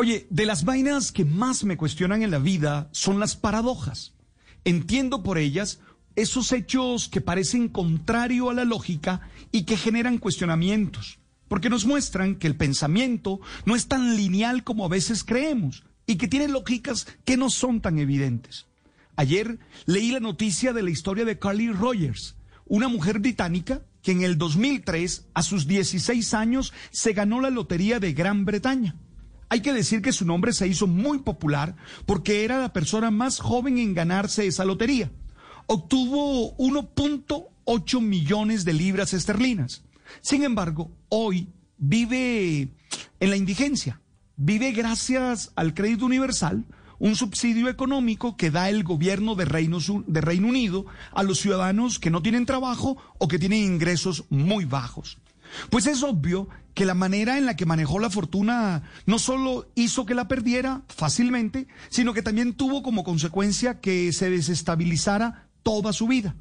Oye, de las vainas que más me cuestionan en la vida son las paradojas. Entiendo por ellas esos hechos que parecen contrario a la lógica y que generan cuestionamientos, porque nos muestran que el pensamiento no es tan lineal como a veces creemos y que tiene lógicas que no son tan evidentes. Ayer leí la noticia de la historia de Carly Rogers, una mujer británica que en el 2003, a sus 16 años, se ganó la lotería de Gran Bretaña. Hay que decir que su nombre se hizo muy popular porque era la persona más joven en ganarse esa lotería. Obtuvo 1.8 millones de libras esterlinas. Sin embargo, hoy vive en la indigencia. Vive gracias al crédito universal, un subsidio económico que da el gobierno de Reino, Reino Unido a los ciudadanos que no tienen trabajo o que tienen ingresos muy bajos. Pues es obvio que la manera en la que manejó la fortuna no solo hizo que la perdiera fácilmente, sino que también tuvo como consecuencia que se desestabilizara toda su vida.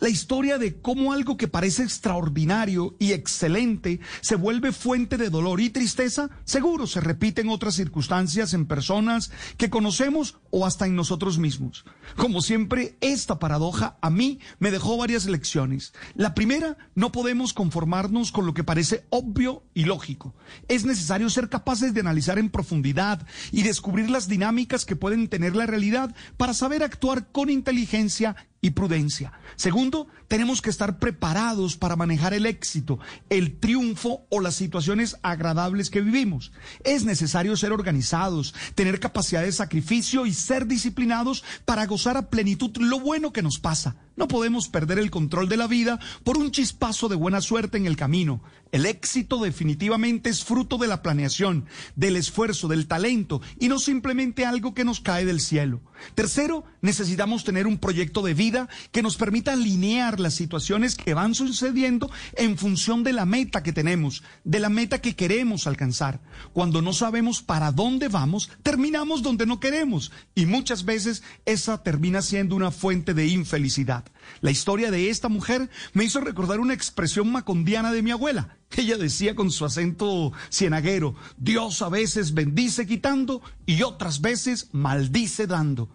La historia de cómo algo que parece extraordinario y excelente se vuelve fuente de dolor y tristeza, seguro se repite en otras circunstancias, en personas que conocemos o hasta en nosotros mismos. Como siempre, esta paradoja a mí me dejó varias lecciones. La primera, no podemos conformarnos con lo que parece obvio y lógico. Es necesario ser capaces de analizar en profundidad y descubrir las dinámicas que pueden tener la realidad para saber actuar con inteligencia y prudencia. Segundo, tenemos que estar preparados para manejar el éxito, el triunfo o las situaciones agradables que vivimos. Es necesario ser organizados, tener capacidad de sacrificio y ser disciplinados para gozar a plenitud lo bueno que nos pasa. No podemos perder el control de la vida por un chispazo de buena suerte en el camino. El éxito definitivamente es fruto de la planeación, del esfuerzo, del talento y no simplemente algo que nos cae del cielo. Tercero, necesitamos tener un proyecto de vida que nos permita alinear las situaciones que van sucediendo en función de la meta que tenemos, de la meta que queremos alcanzar. Cuando no sabemos para dónde vamos, terminamos donde no queremos y muchas veces esa termina siendo una fuente de infelicidad. La historia de esta mujer me hizo recordar una expresión macondiana de mi abuela. Ella decía con su acento cienaguero, Dios a veces bendice quitando y otras veces maldice dando.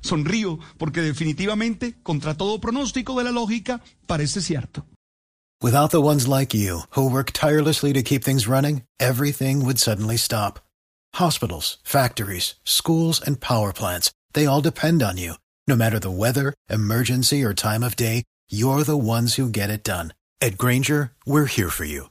sonrío porque definitivamente, contra todo pronóstico de la lógica, parece cierto. Without the ones like you, who work tirelessly to keep things running, everything would suddenly stop. Hospitals, factories, schools, and power plants, they all depend on you. No matter the weather, emergency, or time of day, you're the ones who get it done. At Granger, we're here for you